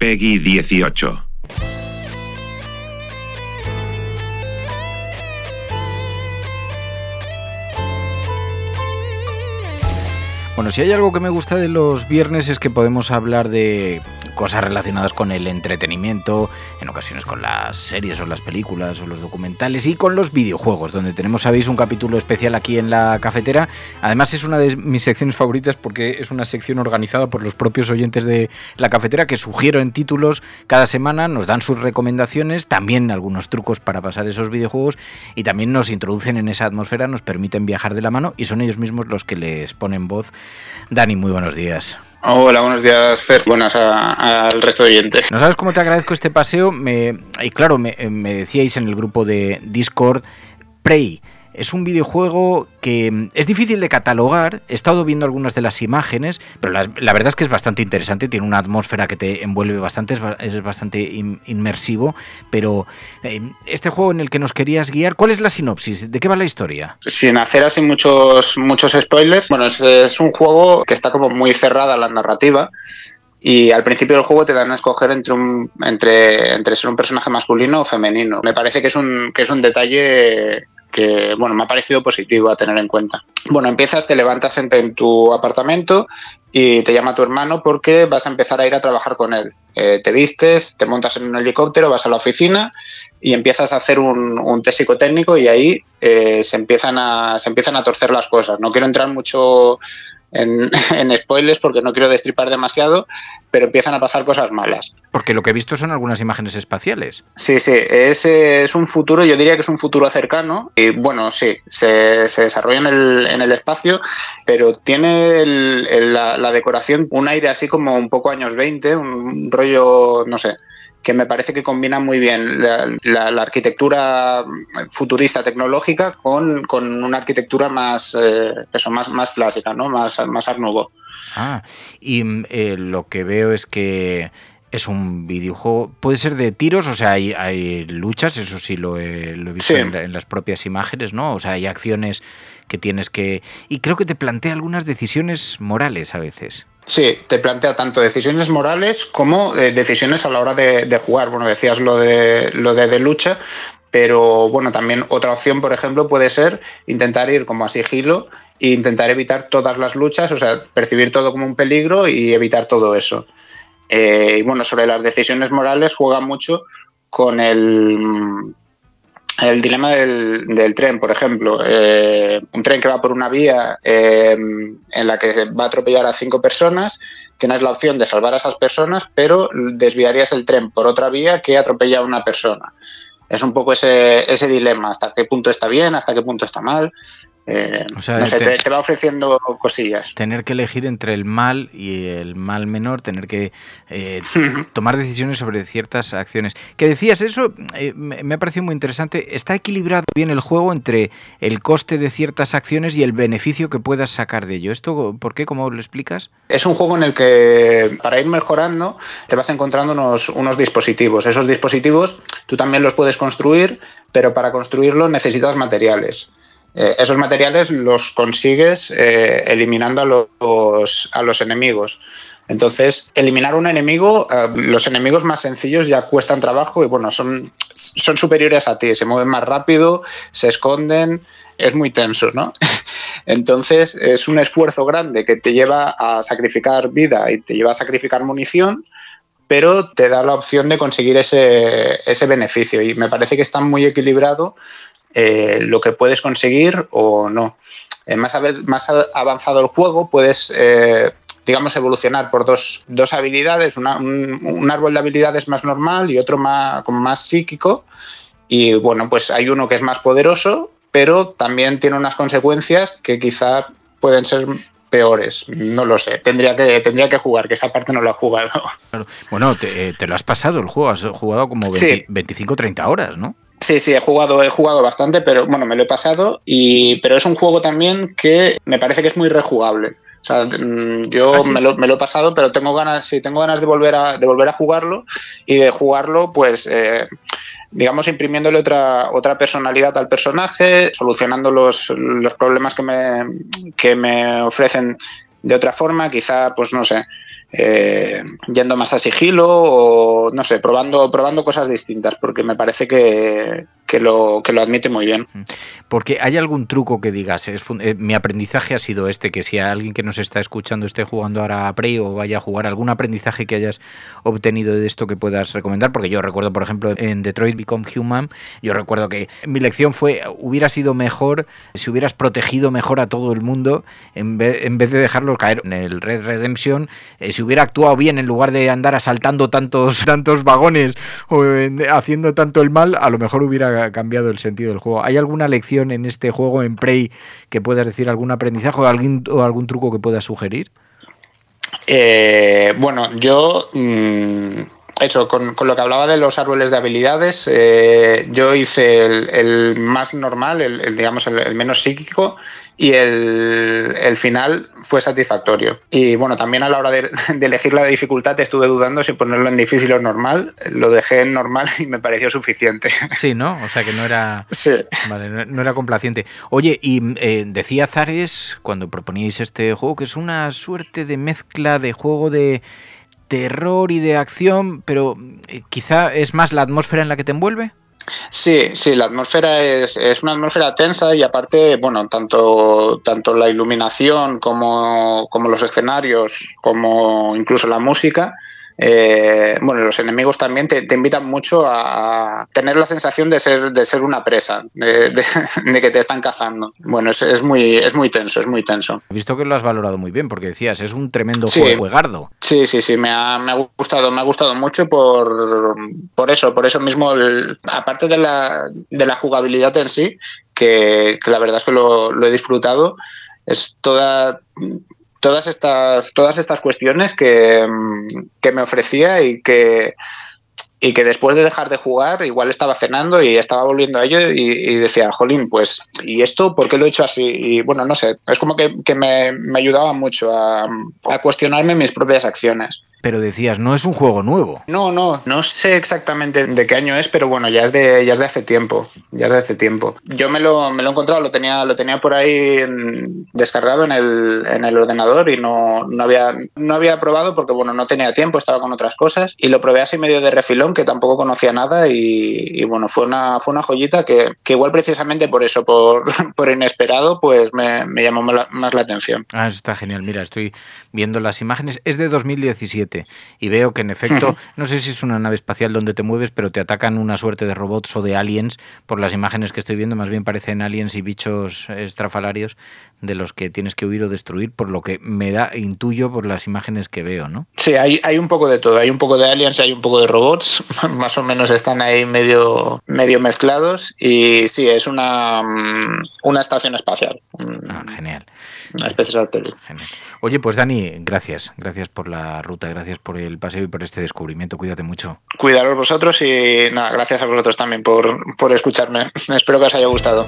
Peggy 18. Bueno, si hay algo que me gusta de los viernes es que podemos hablar de cosas relacionadas con el entretenimiento, en ocasiones con las series o las películas o los documentales y con los videojuegos, donde tenemos, sabéis, un capítulo especial aquí en la cafetera. Además es una de mis secciones favoritas porque es una sección organizada por los propios oyentes de la cafetera que sugieren títulos cada semana, nos dan sus recomendaciones, también algunos trucos para pasar esos videojuegos y también nos introducen en esa atmósfera, nos permiten viajar de la mano y son ellos mismos los que les ponen voz Dani, muy buenos días. Hola, buenos días, Fer. Buenas al resto de oyentes. No sabes cómo te agradezco este paseo. Me, y claro, me, decíais en el grupo de Discord, Prey es un videojuego que mm, es difícil de catalogar. He estado viendo algunas de las imágenes, pero la, verdad es que es bastante interesante. Tiene una atmósfera que te envuelve bastante, es, bastante inmersivo. Pero eh, este juego en el que nos querías guiar, ¿cuál es la sinopsis? ¿De qué va la historia? Sin hacer así muchos, muchos spoilers, bueno, es, un juego que está como muy cerrada la narrativa. Y al principio del juego te dan a escoger entre, un, entre, entre ser un personaje masculino o femenino. Me parece que es un, que es un detalle que bueno, me ha parecido positivo a tener en cuenta. Bueno, empiezas, te levantas en, tu apartamento y te llama tu hermano porque vas a empezar a ir a trabajar con él. Eh, te vistes, te montas en un helicóptero, vas a la oficina y empiezas a hacer un, un test psicotécnico y ahí eh, se, empiezan a, se empiezan a torcer las cosas. No quiero entrar mucho en, spoilers porque no quiero destripar demasiado, pero empiezan a pasar cosas malas. Porque lo que he visto son algunas imágenes espaciales. Sí, sí, es, es un futuro, yo diría que es un futuro cercano. Y bueno, sí, se, se desarrolla en el, en el, espacio, pero tiene la, la, decoración un aire así como un poco años 20, un rollo, no sé, que me parece que combina muy bien la, arquitectura futurista tecnológica con, una arquitectura más, eh, eso, más, más clásica, ¿no? más, más Ah, y mm, eh, lo que veo es que es un videojuego, puede ser de tiros, o sea, hay, hay luchas, eso sí lo he, visto en, las propias imágenes, ¿no? O sea, hay acciones que tienes que... Y creo que te plantea algunas decisiones morales a veces. Sí, te plantea tanto decisiones morales como eh, decisiones a la hora de, jugar. Bueno, decías lo de, lo de, lucha, pero bueno, también otra opción, por ejemplo, puede ser intentar ir como a sigilo e intentar evitar todas las luchas, o sea, percibir todo como un peligro y evitar todo eso. Eh, y bueno, sobre las decisiones morales juega mucho con el, el dilema del, tren, por ejemplo. Eh, un tren que va por una vía eh, en la que va a atropellar a cinco personas, tienes la opción de salvar a esas personas, pero desviarías el tren por otra vía que atropella a una persona. Es un poco ese, ese dilema, hasta qué punto está bien, hasta qué punto está mal. Eh, no sé, te, va ofreciendo cosillas. Tener que elegir entre el mal y el mal menor, tener que eh, tomar decisiones sobre ciertas acciones. Que decías eso, eh, me ha parecido muy interesante. Está equilibrado bien el juego entre el coste de ciertas acciones y el beneficio que puedas sacar de ello. ¿Esto por qué? ¿Cómo lo explicas? Es un juego en el que para ir mejorando te vas encontrando unos, unos dispositivos. Esos dispositivos tú también los puedes construir, pero para construirlos necesitas materiales. Eh, esos materiales los consigues eh, eliminando a los, a los enemigos. Entonces, eliminar un enemigo, eh, los enemigos más sencillos ya cuestan trabajo y bueno, son, son superiores a ti, se mueven más rápido, se esconden, es muy tenso, ¿no? Entonces, es un esfuerzo grande que te lleva a sacrificar vida y te lleva a sacrificar munición pero te da la opción de conseguir ese, ese beneficio y me parece que está muy equilibrado eh, lo que puedes conseguir o no. Eh, más, más avanzado el juego, puedes, eh, digamos, evolucionar por dos, dos habilidades, un, un, árbol de habilidades más normal y otro más, como más psíquico. Y bueno, pues hay uno que es más poderoso, pero también tiene unas consecuencias que quizá pueden ser peores. No lo sé. Tendría que, tendría que jugar, que esa parte no lo he jugado. Bueno, te, te, lo has pasado el juego, has jugado como 25 30 horas, ¿no? Sí, sí, he jugado, he jugado bastante, pero bueno, me lo he pasado. Y, pero es un juego también que me parece que es muy rejugable. O sea, mm, yo ¿Ah, me, lo, me, lo, he pasado, pero tengo ganas, sí, tengo ganas de volver a, de volver a jugarlo y de jugarlo, pues, eh, digamos, imprimiéndole otra, otra personalidad al personaje, solucionando los, los problemas que me, que me ofrecen de otra forma, quizá, pues no sé, eh, yendo más a sigilo o no sé, probando, probando cosas distintas, porque me parece que, que, lo, que lo admite muy bien. Porque hay algún truco que digas, eh, mi aprendizaje ha sido este, que si alguien que nos está escuchando esté jugando ahora a Prey o vaya a jugar, algún aprendizaje que hayas obtenido de esto que puedas recomendar, porque yo recuerdo, por ejemplo, en Detroit Become Human, yo recuerdo que mi lección fue, hubiera sido mejor si hubieras protegido mejor a todo el mundo en vez, en vez de dejarlo caer en el Red Redemption. Eh, si hubiera actuado bien en lugar de andar asaltando tantos, tantos vagones o haciendo tanto el mal, a lo mejor hubiera cambiado el sentido del juego. ¿Hay alguna lección en este juego, en Prey, que puedas decir, algún aprendizaje o algún, truco que puedas sugerir? Eh, bueno, yo... Mmm eso, con, lo que hablaba de los árboles de habilidades, eh, yo hice el, más normal, el, digamos el, menos psíquico, y el, final fue satisfactorio. Y bueno, también a la hora de, elegir la dificultad estuve dudando si ponerlo en difícil o normal. Lo dejé en normal y me pareció suficiente. Sí, ¿no? O sea que no era, no, era complaciente. Oye, y eh, decía Zares, cuando proponíais este juego, que es una suerte de mezcla de juego de terror y de acción, pero eh, quizá es más la atmósfera en la que te envuelve. Sí, sí, la atmósfera es, es, una atmósfera tensa y aparte, bueno, tanto, tanto la iluminación como, como los escenarios, como incluso la música, eh, bueno, los enemigos también te, invitan mucho a tener la sensación de ser, de ser una presa, de, que te están cazando. Bueno, es, muy, es muy tenso, es muy tenso. He visto que lo has valorado muy bien, porque decías, es un tremendo sí. juegardo. Sí, sí, sí, me ha, gustado, me ha gustado mucho por, por eso, por eso mismo, aparte de la, de la jugabilidad en sí, que, la verdad es que lo, lo he disfrutado, es toda todas estas, todas estas cuestiones que, que me ofrecía y que, y que después de dejar de jugar, igual estaba cenando y estaba volviendo a ello y, decía, jolín, pues, ¿y esto por qué lo he hecho así? Y bueno, no sé, es como que, que me, me, ayudaba mucho a, a cuestionarme mis propias acciones. Pero decías, no es un juego nuevo. No, no, no sé exactamente de qué año es, pero bueno, ya es de, ya es de hace tiempo. Ya es de hace tiempo. Yo me lo, me lo he encontrado, lo tenía, lo tenía por ahí descargado en el, en el ordenador y no, no, había, no había probado porque bueno, no tenía tiempo, estaba con otras cosas. Y lo probé así medio de refilón, que tampoco conocía nada. Y, bueno, fue una, fue una joyita que, que igual precisamente por eso, por, por inesperado, pues me, me llamó más la atención. Ah, eso está genial. Mira, estoy viendo las imágenes. Es de 2017 y veo que en efecto, no sé si es una nave espacial donde te mueves, pero te atacan una suerte de robots o de aliens, por las imágenes que estoy viendo, más bien parecen aliens y bichos estrafalarios de los que tienes que huir o destruir, por lo que me da, intuyo por las imágenes que veo, ¿no? Sí, hay, hay un poco de todo, hay un poco de aliens, hay un poco de robots, más o menos están ahí medio, medio mezclados y sí, es una, mm, una estación espacial. Ah, genial. Una especie de satélite. Genial. Oye, pues Dani, gracias, gracias por la ruta, gracias por el paseo y por este descubrimiento, cuídate mucho. Cuidaros vosotros y nada, gracias a vosotros también por, por escucharme. Espero que os haya gustado.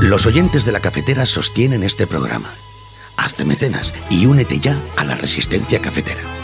Los oyentes de la cafetera sostienen este programa. Hazte mecenas y únete ya a la resistencia cafetera.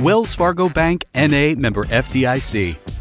Wells Fargo Bank NA member FDIC.